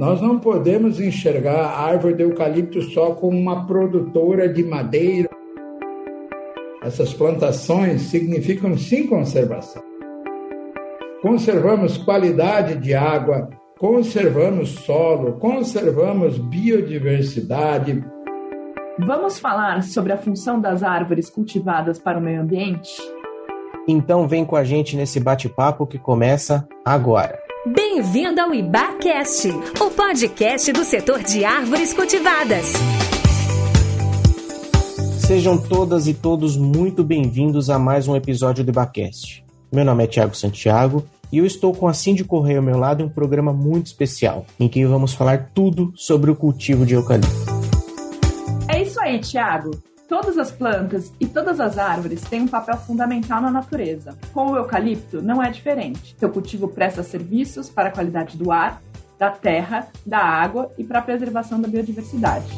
Nós não podemos enxergar a árvore de eucalipto só como uma produtora de madeira. Essas plantações significam sim conservação. Conservamos qualidade de água, conservamos solo, conservamos biodiversidade. Vamos falar sobre a função das árvores cultivadas para o meio ambiente? Então vem com a gente nesse bate-papo que começa agora. Bem-vindo ao IBACast, o podcast do setor de árvores cultivadas. Sejam todas e todos muito bem-vindos a mais um episódio do IBACast. Meu nome é Tiago Santiago e eu estou com a Cindy Correia ao meu lado em um programa muito especial, em que vamos falar tudo sobre o cultivo de eucalipto. É isso aí, Tiago. Todas as plantas e todas as árvores têm um papel fundamental na natureza. Com o eucalipto, não é diferente. Seu cultivo presta serviços para a qualidade do ar, da terra, da água e para a preservação da biodiversidade.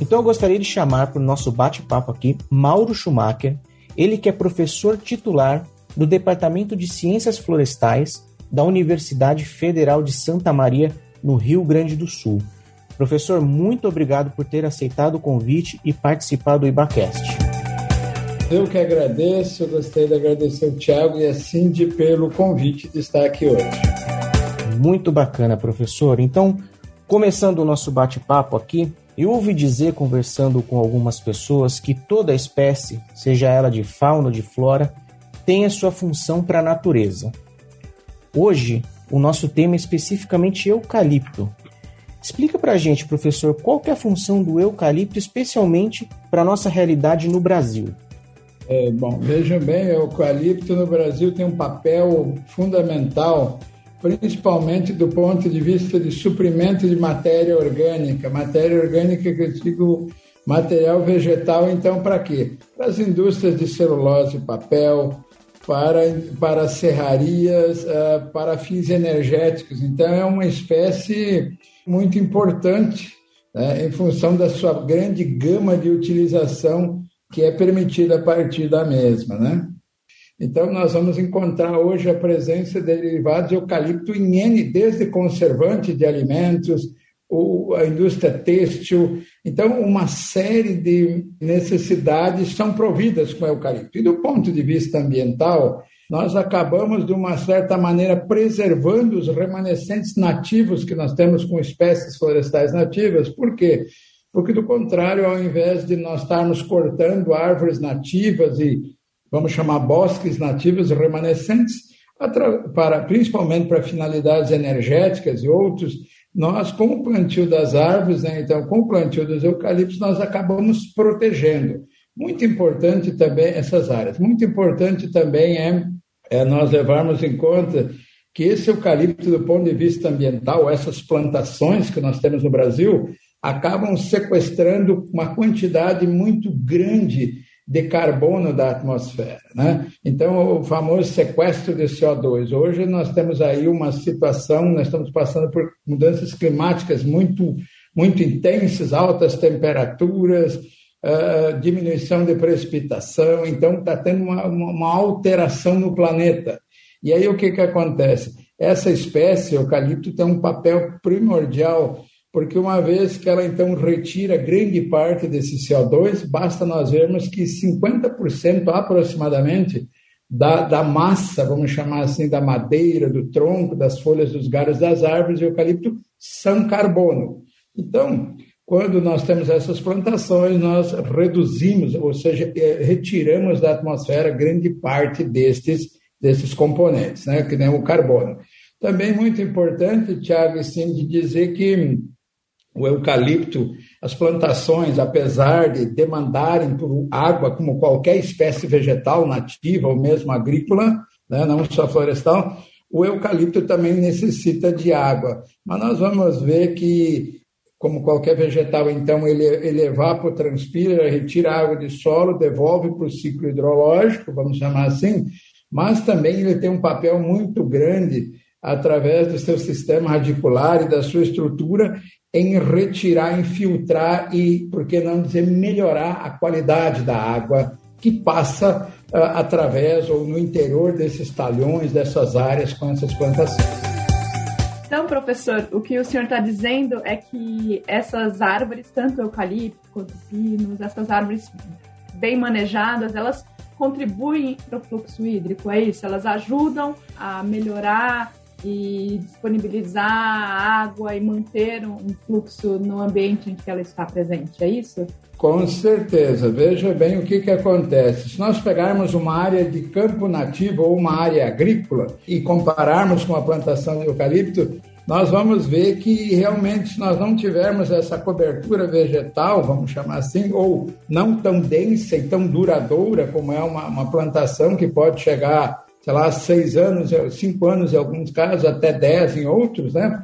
Então eu gostaria de chamar para o nosso bate-papo aqui Mauro Schumacher, ele que é professor titular do Departamento de Ciências Florestais da Universidade Federal de Santa Maria, no Rio Grande do Sul. Professor, muito obrigado por ter aceitado o convite e participar do IBACast. Eu que agradeço, gostaria de agradecer o Tiago e a Cindy pelo convite de estar aqui hoje. Muito bacana, professor. Então, começando o nosso bate-papo aqui, eu ouvi dizer, conversando com algumas pessoas, que toda espécie, seja ela de fauna ou de flora, tem a sua função para a natureza. Hoje, o nosso tema é especificamente eucalipto, Explica para a gente, professor, qual é a função do eucalipto, especialmente para a nossa realidade no Brasil? É, bom, vejam bem, o eucalipto no Brasil tem um papel fundamental, principalmente do ponto de vista de suprimento de matéria orgânica. Matéria orgânica que eu digo material vegetal, então, para quê? Para as indústrias de celulose e papel, para, para serrarias, uh, para fins energéticos. Então, é uma espécie muito importante né, em função da sua grande gama de utilização que é permitida a partir da mesma. Né? Então, nós vamos encontrar hoje a presença de derivados de eucalipto em N, desde conservante de alimentos, a indústria têxtil. Então, uma série de necessidades são providas com eucalipto. E do ponto de vista ambiental, nós acabamos, de uma certa maneira, preservando os remanescentes nativos que nós temos com espécies florestais nativas. Por quê? Porque, do contrário, ao invés de nós estarmos cortando árvores nativas e, vamos chamar, bosques nativos remanescentes, para, principalmente para finalidades energéticas e outros, nós, com o plantio das árvores, né, então, com o plantio dos eucaliptos, nós acabamos protegendo. Muito importante também essas áreas. Muito importante também é, é nós levarmos em conta que esse eucalipto, do ponto de vista ambiental, essas plantações que nós temos no Brasil, acabam sequestrando uma quantidade muito grande de carbono da atmosfera. Né? Então, o famoso sequestro de CO2. Hoje nós temos aí uma situação, nós estamos passando por mudanças climáticas muito, muito intensas, altas temperaturas, uh, diminuição de precipitação, então está tendo uma, uma, alteração no planeta. E aí o que, que acontece? Essa espécie, eucalipto, tem um papel primordial, porque uma vez que ela então retira grande parte desse CO2, basta nós vermos que 50% aproximadamente da, da massa, vamos chamar assim, da madeira, do tronco, das folhas, dos galhos das árvores de eucalipto são carbono. Então, quando nós temos essas plantações, nós reduzimos, ou seja, eh, retiramos da atmosfera grande parte destes, desses componentes, né, que nem o carbono. Também muito importante, Tiago, sim, de dizer que o eucalipto, as plantações, apesar de demandarem por água como qualquer espécie vegetal nativa ou mesmo agrícola, né, não só florestal, o eucalipto também necessita de água. Mas nós vamos ver que como qualquer vegetal, então ele, ele evapotranspira, retira água de solo, devolve para o ciclo hidrológico, vamos chamar assim, mas também ele tem um papel muito grande através do seu sistema radicular e da sua estrutura em retirar, infiltrar e, por que não dizer, melhorar a qualidade da água que passa uh, através ou no interior desses talhões, dessas áreas com essas plantações. Então, professor, o que o senhor está dizendo é que essas árvores, tanto eucalipto quanto pinos, essas árvores bem manejadas, elas contribuem para o fluxo hídrico, é isso? Elas ajudam a melhorar e disponibilizar água e manter um fluxo no ambiente em que ela está presente, é isso? Com certeza. Veja bem o que, que acontece. Se nós pegarmos uma área de campo nativo ou uma área agrícola e compararmos com a plantação de eucalipto, nós vamos ver que realmente, se nós não tivermos essa cobertura vegetal, vamos chamar assim, ou não tão densa e tão duradoura como é uma, uma plantação que pode chegar, sei lá, seis anos, cinco anos em alguns casos, até dez em outros, né?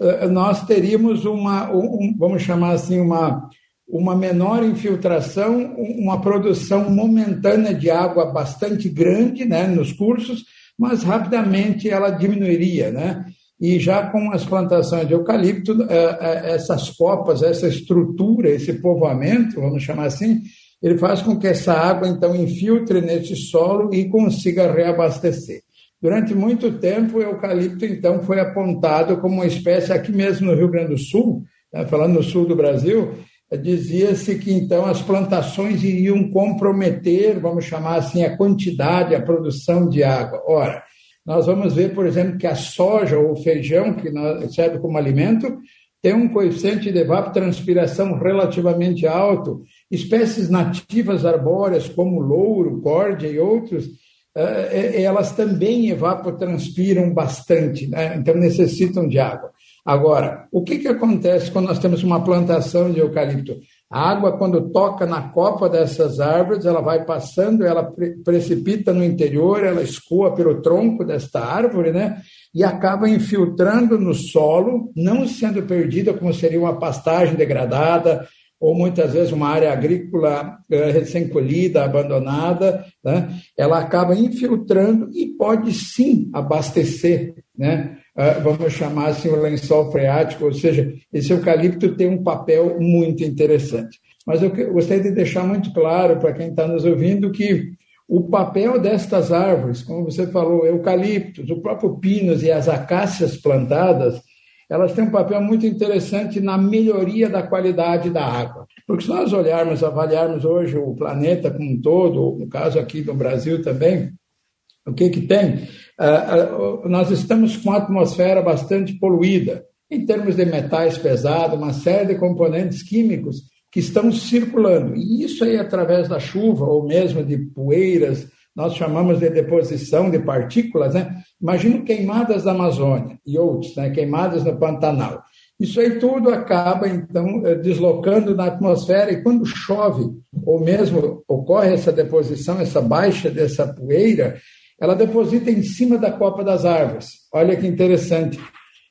Eh, nós teríamos uma, um, vamos chamar assim, uma, uma menor infiltração, uma produção momentânea de água bastante grande né, nos cursos, mas rapidamente ela diminuiria, né? E já com as plantações de eucalipto, é, é, essas copas, essa estrutura, esse povoamento, vamos chamar assim, ele faz com que essa água então infiltre nesse solo e consiga reabastecer. Durante muito tempo, o eucalipto então foi apontado como uma espécie aqui mesmo no Rio Grande do Sul, né, falando no sul do Brasil, dizia-se que então as plantações iriam comprometer, vamos chamar assim, a quantidade, a produção de água. Ora, nós vamos ver, por exemplo, que a soja ou o feijão, que serve como alimento, tem um coeficiente de evapotranspiração relativamente alto. Espécies nativas arbóreas, como louro, córdia e outros, eh, eh, elas também evapotranspiram bastante, né? então necessitam de água. Agora, o que, que acontece quando nós temos uma plantação de eucalipto? A água, quando toca na copa dessas árvores, ela vai passando, ela pre precipita no interior, ela escoa pelo tronco desta árvore, né? E acaba infiltrando no solo, não sendo perdida como seria uma pastagem degradada, ou muitas vezes uma área agrícola eh, recém-colhida, abandonada, né? ela acaba infiltrando e pode sim abastecer né? Ah, vamos chamar assim o lençol freático, ou seja, esse eucalipto tem um papel muito interessante. Mas eu gostaria de deixar muito claro para quem está nos ouvindo que o papel destas árvores, como você falou, eucaliptos, o próprio pinos e as acácias plantadas, elas têm um papel muito interessante na melhoria da qualidade da água. Porque se nós olharmos, avaliarmos hoje o planeta como um todo, no caso aqui do Brasil também, o que que tem? Uh, uh, nós estamos com a atmosfera bastante poluída, em termos de metais pesados, uma série de componentes químicos que estão circulando. E isso aí, através da chuva, ou mesmo de poeiras, nós chamamos de deposição de partículas, né? Imagina queimadas da Amazônia e outros, né? queimadas no Pantanal. Isso aí tudo acaba, então, eh, deslocando na atmosfera e quando chove, ou mesmo ocorre essa deposição, essa baixa dessa poeira, ela deposita em cima da copa das árvores. Olha que interessante.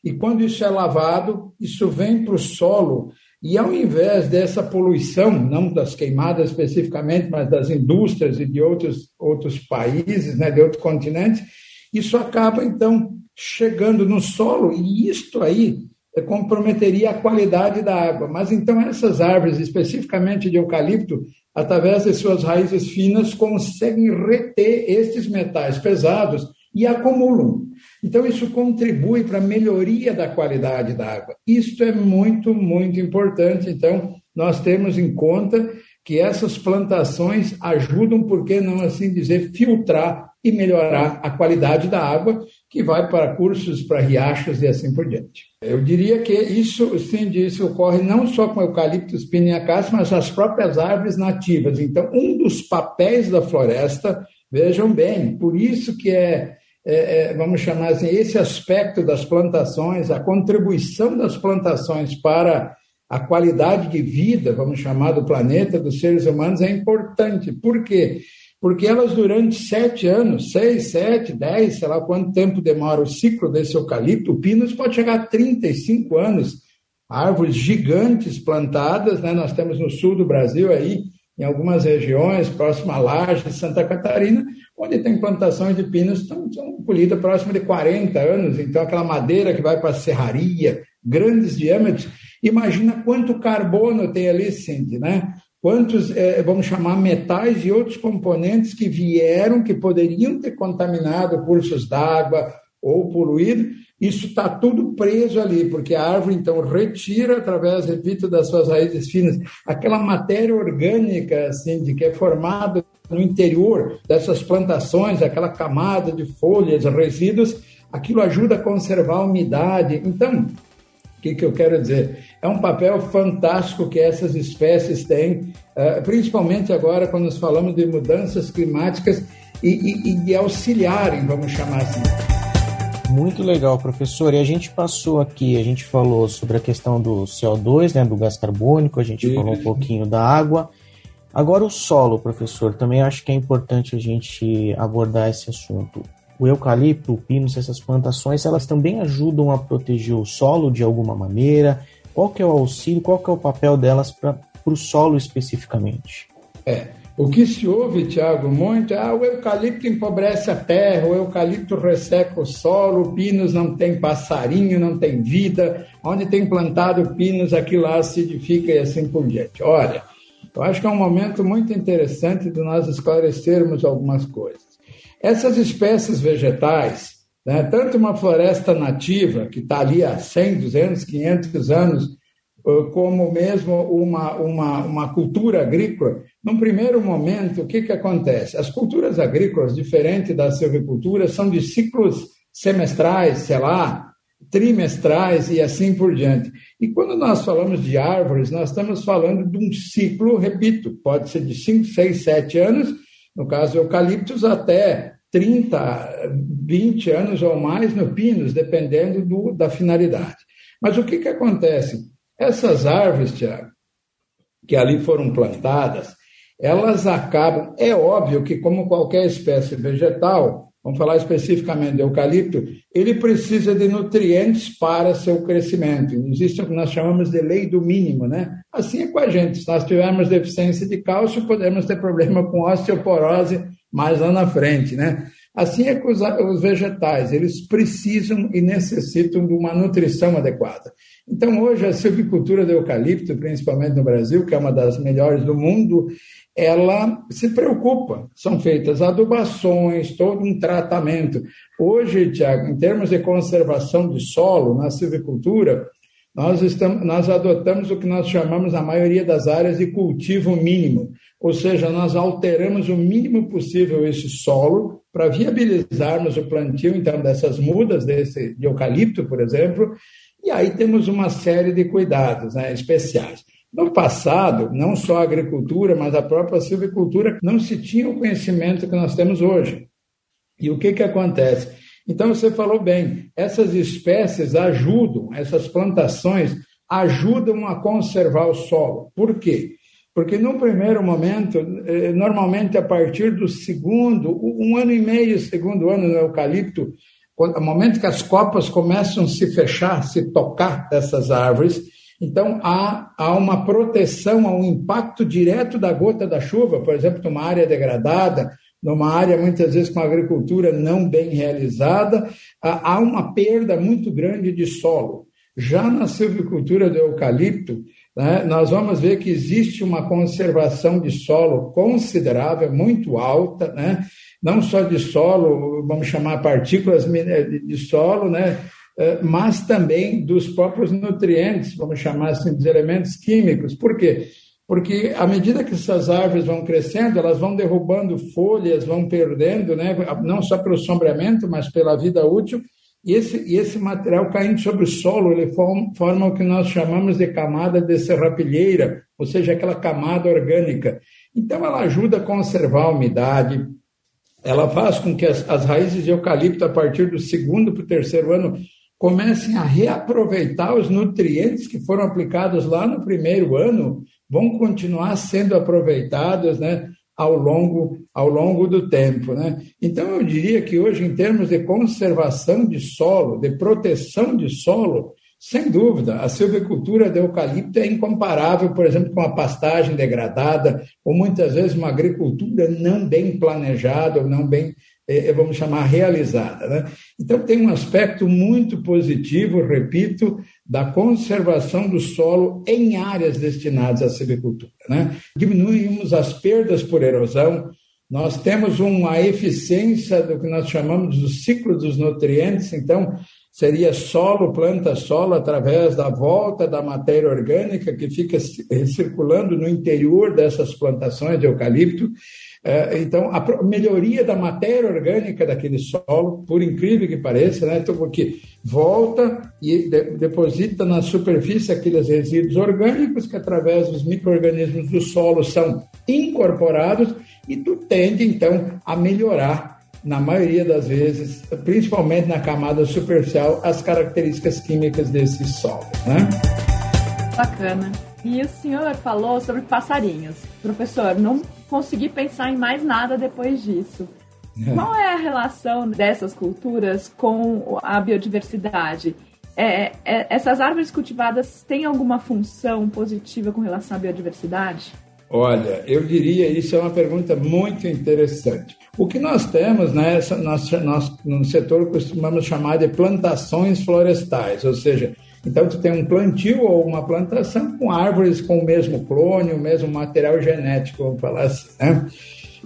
E quando isso é lavado, isso vem para o solo e ao invés dessa poluição, não das queimadas especificamente, mas das indústrias e de outros, outros países, né, de outros continentes, isso acaba então chegando no solo e isto aí comprometeria a qualidade da água. Mas então essas árvores, especificamente de eucalipto, através de suas raízes finas, conseguem reter estes metais pesados e acumulam. Então, isso contribui para a melhoria da qualidade da água. Isto é muito, muito importante. Então, nós temos em conta que essas plantações ajudam, por que não assim dizer, filtrar e melhorar a qualidade da água, que vai para cursos, para riachos e assim por diante. Eu diria que isso, sim, isso ocorre não só com eucaliptus piniacás, mas as próprias árvores nativas. Então, um dos papéis da floresta, vejam bem, por isso que é, é, é vamos chamar assim, esse aspecto das plantações, a contribuição das plantações para a qualidade de vida, vamos chamar, do planeta, dos seres humanos, é importante. Por quê? Porque elas, durante sete anos, seis, sete, dez, sei lá quanto tempo demora o ciclo desse eucalipto, o pinus pode chegar a 35 anos. Árvores gigantes plantadas, né? nós temos no sul do Brasil aí, em algumas regiões, próximo a Laje, Santa Catarina, onde tem plantações de pinos que estão, estão colhidas próximo de 40 anos. Então, aquela madeira que vai para a serraria, grandes diâmetros, Imagina quanto carbono tem ali, Cindy, né? Quantos, é, vamos chamar, metais e outros componentes que vieram, que poderiam ter contaminado cursos d'água ou poluído, isso está tudo preso ali, porque a árvore então retira através, repito, das suas raízes finas, aquela matéria orgânica assim, de que é formada no interior dessas plantações, aquela camada de folhas, resíduos, aquilo ajuda a conservar a umidade. Então, o que, que eu quero dizer? É um papel fantástico que essas espécies têm, eh, principalmente agora quando nós falamos de mudanças climáticas e, e, e de auxiliarem, vamos chamar assim. Muito legal, professor. E a gente passou aqui, a gente falou sobre a questão do CO2, né, do gás carbônico, a gente falou um pouquinho da água. Agora o solo, professor, também acho que é importante a gente abordar esse assunto. O eucalipto, o pinus, essas plantações, elas também ajudam a proteger o solo de alguma maneira? Qual que é o auxílio, qual que é o papel delas para o solo especificamente? É, o que se ouve, Tiago, muito é ah, o eucalipto empobrece a terra, o eucalipto resseca o solo, o pinus não tem passarinho, não tem vida, onde tem plantado pinos, aquilo lá acidifica e assim por diante. Olha, eu acho que é um momento muito interessante de nós esclarecermos algumas coisas. Essas espécies vegetais, né, tanto uma floresta nativa, que está ali há 100, 200, 500 anos, como mesmo uma, uma, uma cultura agrícola, num primeiro momento, o que, que acontece? As culturas agrícolas, diferente da silvicultura, são de ciclos semestrais, sei lá, trimestrais e assim por diante. E quando nós falamos de árvores, nós estamos falando de um ciclo, repito, pode ser de 5, 6, 7 anos, no caso eucaliptos, até 30, 20 anos ou mais no pinos, dependendo do, da finalidade. Mas o que, que acontece? Essas árvores, Tiago, que ali foram plantadas, elas acabam. É óbvio que, como qualquer espécie vegetal, vamos falar especificamente do eucalipto, ele precisa de nutrientes para seu crescimento. Existe o que nós chamamos de lei do mínimo, né? Assim é com a gente. Se nós tivermos deficiência de cálcio, podemos ter problema com osteoporose mais lá na frente, né? Assim é com os, os vegetais, eles precisam e necessitam de uma nutrição adequada. Então, hoje, a silvicultura do eucalipto, principalmente no Brasil, que é uma das melhores do mundo, ela se preocupa. São feitas adubações, todo um tratamento. Hoje, Tiago, em termos de conservação de solo, na silvicultura, nós, estamos, nós adotamos o que nós chamamos, a maioria das áreas, de cultivo mínimo. Ou seja, nós alteramos o mínimo possível esse solo para viabilizarmos o plantio, então, dessas mudas desse, de eucalipto, por exemplo, e aí temos uma série de cuidados né, especiais. No passado, não só a agricultura, mas a própria silvicultura, não se tinha o conhecimento que nós temos hoje. E o que, que acontece? Então, você falou bem, essas espécies ajudam, essas plantações ajudam a conservar o solo. Por quê? Porque, num primeiro momento, eh, normalmente a partir do segundo, um ano e meio, segundo ano no eucalipto, no momento que as copas começam a se fechar, se tocar dessas árvores, então há, há uma proteção ao impacto direto da gota da chuva, por exemplo, numa área degradada, numa área muitas vezes com agricultura não bem realizada, há uma perda muito grande de solo. Já na silvicultura do eucalipto, né, nós vamos ver que existe uma conservação de solo considerável, muito alta, né, não só de solo, vamos chamar partículas de solo, né? Eh, mas também dos próprios nutrientes, vamos chamar assim, dos elementos químicos. Por quê? Porque à medida que essas árvores vão crescendo, elas vão derrubando folhas, vão perdendo, né? não só pelo sombreamento, mas pela vida útil, e esse, e esse material caindo sobre o solo, ele forma, forma o que nós chamamos de camada de serrapilheira, ou seja, aquela camada orgânica. Então, ela ajuda a conservar a umidade, ela faz com que as, as raízes de eucalipto, a partir do segundo para o terceiro ano, comecem a reaproveitar os nutrientes que foram aplicados lá no primeiro ano, vão continuar sendo aproveitados né, ao, longo, ao longo do tempo. Né? Então, eu diria que hoje, em termos de conservação de solo, de proteção de solo, sem dúvida, a silvicultura de eucalipto é incomparável, por exemplo, com a pastagem degradada, ou muitas vezes uma agricultura não bem planejada, ou não bem, eh, vamos chamar, realizada. Né? Então, tem um aspecto muito positivo, repito, da conservação do solo em áreas destinadas à silvicultura. Né? Diminuímos as perdas por erosão, nós temos uma eficiência do que nós chamamos do ciclo dos nutrientes, então seria solo, planta solo, através da volta da matéria orgânica que fica circulando no interior dessas plantações de eucalipto. É, então, a melhoria da matéria orgânica daquele solo, por incrível que pareça, né? Então, porque volta e deposita na superfície aqueles resíduos orgânicos que, através dos micro-organismos do solo, são incorporados e tu tende, então, a melhorar, na maioria das vezes, principalmente na camada superficial, as características químicas desse solo. Né? Bacana. E o senhor falou sobre passarinhos. Professor, não consegui pensar em mais nada depois disso. Qual é a relação dessas culturas com a biodiversidade? É, é, essas árvores cultivadas têm alguma função positiva com relação à biodiversidade? Olha, eu diria isso é uma pergunta muito interessante. O que nós temos, né, nós, nós no setor costumamos chamar de plantações florestais, ou seja, então tu tem um plantio ou uma plantação com árvores com o mesmo clone, o mesmo material genético, vamos falar assim, né?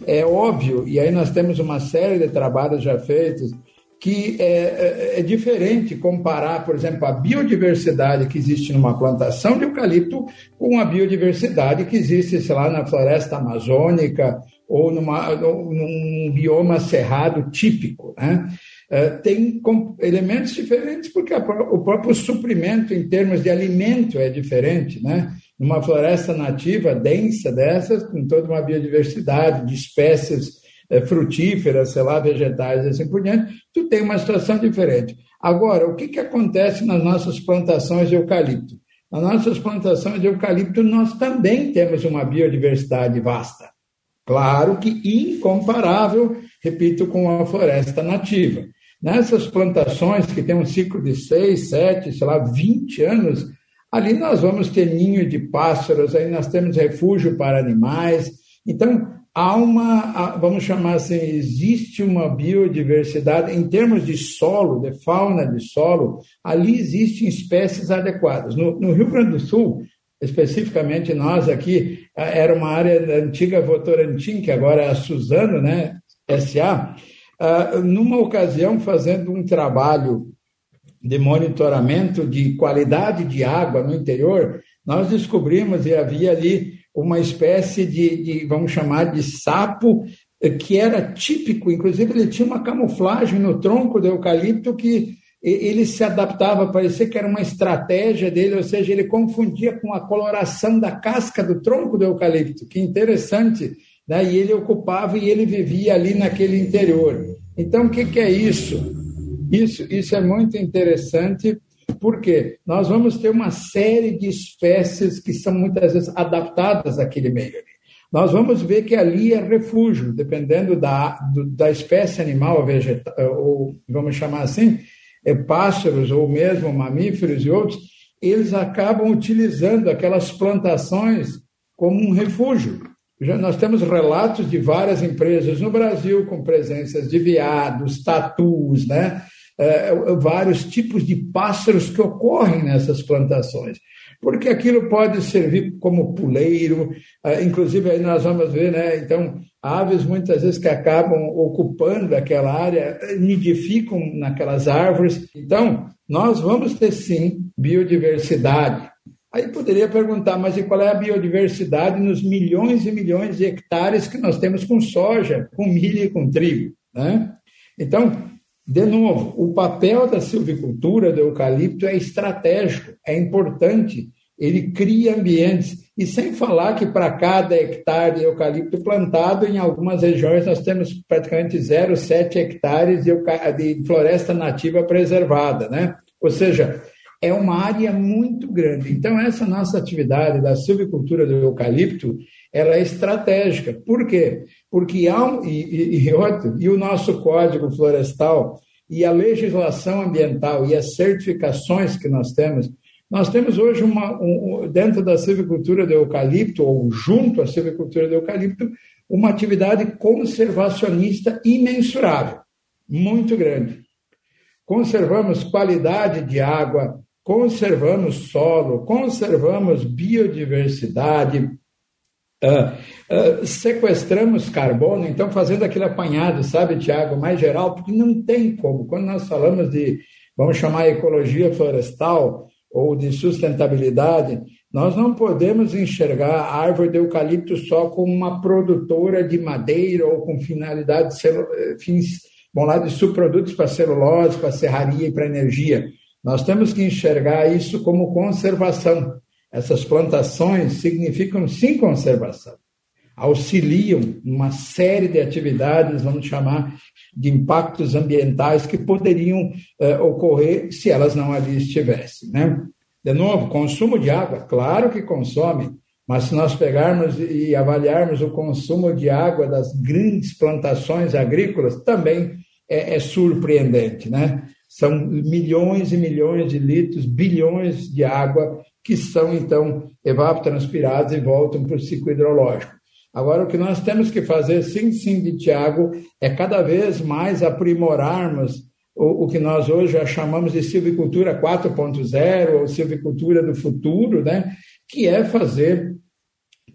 É óbvio, e aí nós temos uma série de trabalhos já feitos que é, é, é, diferente comparar, por exemplo, a biodiversidade que existe numa plantação de eucalipto com a biodiversidade que existe, sei lá, na floresta amazônica ou numa, num bioma cerrado típico. Né? É, tem elementos diferentes porque o próprio suprimento em termos de alimento é diferente. Né? Numa floresta nativa densa dessas, com toda uma biodiversidade de espécies é, frutíferas, sei lá, vegetais e assim por diante, tu tem uma situação diferente. Agora, o que, que acontece nas nossas plantações de eucalipto? Nas nossas plantações de eucalipto, nós também temos uma biodiversidade vasta. Claro que incomparável, repito, com a floresta nativa. Nessas plantações que tem um ciclo de 6, 7, sei lá, 20 anos, ali nós vamos ter ninho de pássaros, aí nós temos refúgio para animais. Então, há uma, vamos chamar assim, existe uma biodiversidade em termos de solo, de fauna de solo, ali existem espécies adequadas. No, no Rio Grande do Sul, especificamente nós aqui, era uma área da antiga Votorantim, que agora é a Suzano, né, SA, numa ocasião fazendo um trabalho de monitoramento de qualidade de água no interior, nós descobrimos e havia ali uma espécie de, de, vamos chamar de sapo, que era típico, inclusive ele tinha uma camuflagem no tronco do eucalipto que ele se adaptava, parecia que era uma estratégia dele, ou seja, ele confundia com a coloração da casca do tronco do eucalipto, que interessante, né? e ele ocupava e ele vivia ali naquele interior. Então, o que, que é isso? Isso, isso é muito interessante porque nós vamos ter uma série de espécies que são muitas vezes adaptadas àquele meio ali. Nós vamos ver que ali é refúgio, dependendo da, da espécie animal, vegetal, ou vamos chamar assim, é, pássaros ou mesmo mamíferos e outros, eles acabam utilizando aquelas plantações como um refúgio. Já nós temos relatos de várias empresas no Brasil com presenças de veados, tatus, né? É, é, vários tipos de pássaros que ocorrem nessas plantações. Porque aquilo pode servir como puleiro, é, inclusive aí nós vamos ver, né? Então, aves muitas vezes que acabam ocupando aquela área, nidificam naquelas árvores. Então, nós vamos ter sim biodiversidade. Aí poderia perguntar, mas e qual é a biodiversidade nos milhões e milhões de hectares que nós temos com soja, com milho e com trigo? Né? Então, de novo, o papel da silvicultura do eucalipto é estratégico, é importante. Ele cria ambientes. E sem falar que para cada hectare de eucalipto plantado, em algumas regiões nós temos praticamente 0,7 hectares de floresta nativa preservada. Né? Ou seja, é uma área muito grande. Então, essa nossa atividade da silvicultura do eucalipto, ela é estratégica. Por quê? Porque há um, e, e, outro, e o nosso código florestal e a legislação ambiental e as certificações que nós temos, nós temos hoje uma, um, dentro da silvicultura do eucalipto, ou junto à silvicultura do eucalipto, uma atividade conservacionista imensurável, muito grande. Conservamos qualidade de água, conservamos solo, conservamos biodiversidade, Uh, uh, sequestramos carbono, então fazendo aquele apanhado, sabe, Tiago, mais geral, porque não tem como. Quando nós falamos de, vamos chamar ecologia florestal ou de sustentabilidade, nós não podemos enxergar a árvore de eucalipto só como uma produtora de madeira ou com finalidade eh, fins, bom, lá de subprodutos para celulose, para serraria e para energia. Nós temos que enxergar isso como conservação. Essas plantações significam sim conservação. Auxiliam uma série de atividades, vamos chamar de impactos ambientais que poderiam uh, ocorrer se elas não ali estivessem. Né? De novo, consumo de água, claro que consome, mas se nós pegarmos e avaliarmos o consumo de água das grandes plantações agrícolas, também é, é surpreendente, né? São milhões e milhões de litros, bilhões de água que são, então, evapotranspirados e voltam para o ciclo hidrológico. Agora, o que nós temos que fazer, sim, sim, de Tiago, é cada vez mais aprimorarmos o, o que nós hoje já chamamos de silvicultura 4.0 ou silvicultura do futuro, né? que é fazer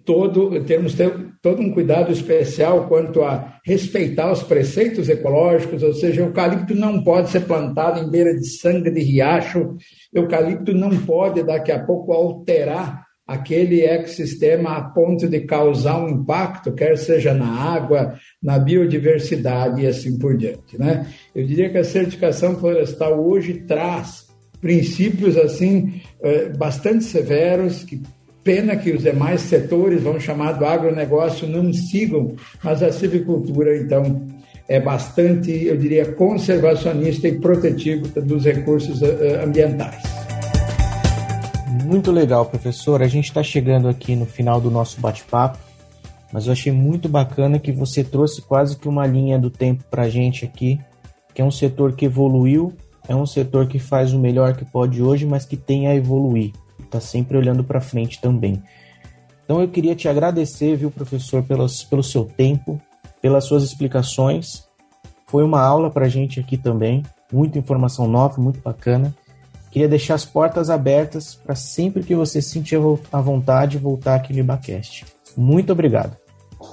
todo, temos ter todo um cuidado especial quanto a respeitar os preceitos ecológicos, ou seja, eucalipto não pode ser plantado em beira de sangue de riacho, eucalipto não pode daqui a pouco alterar aquele ecossistema a ponto de causar um impacto, quer seja na água, na biodiversidade e assim por diante, né? Eu diria que a certificação florestal hoje traz princípios assim eh, bastante severos que Pena que os demais setores, vamos chamar do agronegócio, não sigam, mas a silvicultura, então, é bastante, eu diria, conservacionista e protetiva dos recursos eh, eh, ambientais. Muito legal, professor. A gente está chegando aqui no final do nosso bate-papo, mas eu achei muito bacana que você trouxe quase que uma linha do tempo para a gente aqui, que é um setor que evoluiu, é um setor que faz o melhor que pode hoje, mas que tem a evoluir está sempre olhando para frente também. Então eu queria te agradecer, viu, professor, pelos, pelo seu tempo, pelas suas explicações. Foi uma aula para a gente aqui também, muita informação nova, muito bacana. Queria deixar as portas abertas para sempre que você sentir a vontade voltar aqui no IBACast. Muito obrigado.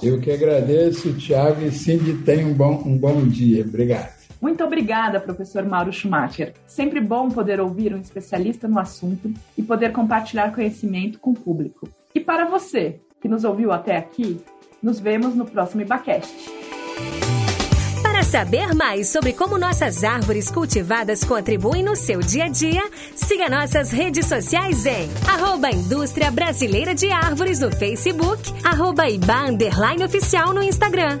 Eu que agradeço, Thiago, e Cindy, tenha um bom, um bom dia. Obrigado. Muito obrigada, professor Mauro Schumacher. Sempre bom poder ouvir um especialista no assunto e poder compartilhar conhecimento com o público. E para você que nos ouviu até aqui, nos vemos no próximo IBACast. Para saber mais sobre como nossas árvores cultivadas contribuem no seu dia a dia, siga nossas redes sociais em arroba Indústria Brasileira de Árvores no Facebook, arroba Iba Oficial no Instagram.